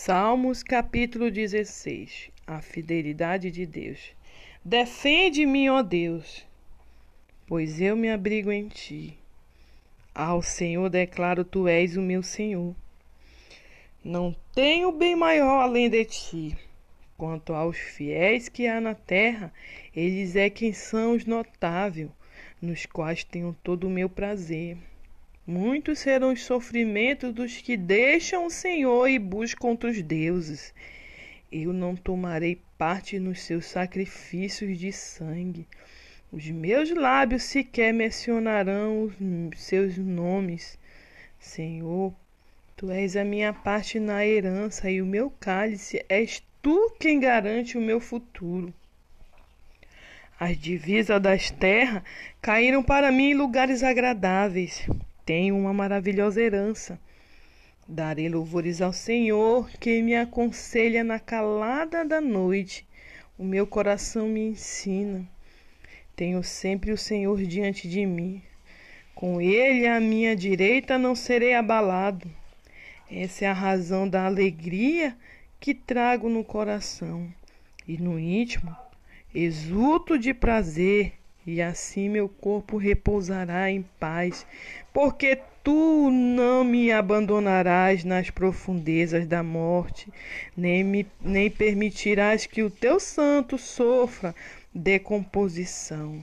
Salmos capítulo 16 A fidelidade de Deus. Defende-me, ó Deus, pois eu me abrigo em ti. Ao Senhor declaro: Tu és o meu Senhor. Não tenho bem maior além de ti. Quanto aos fiéis que há na terra, eles é quem são os notáveis, nos quais tenho todo o meu prazer. Muitos serão os sofrimentos dos que deixam o Senhor e buscam outros deuses. Eu não tomarei parte nos seus sacrifícios de sangue. Os meus lábios sequer mencionarão os seus nomes. Senhor, tu és a minha parte na herança e o meu cálice és tu quem garante o meu futuro. As divisas das terras caíram para mim em lugares agradáveis tenho uma maravilhosa herança. Darei louvores ao Senhor, que me aconselha na calada da noite. O meu coração me ensina. Tenho sempre o Senhor diante de mim. Com ele à minha direita não serei abalado. Essa é a razão da alegria que trago no coração. E no íntimo exulto de prazer e assim meu corpo repousará em paz, porque tu não me abandonarás nas profundezas da morte, nem, me, nem permitirás que o teu santo sofra decomposição.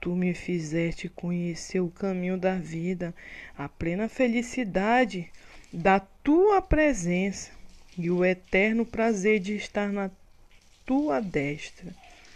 Tu me fizeste conhecer o caminho da vida, a plena felicidade da tua presença e o eterno prazer de estar na tua destra.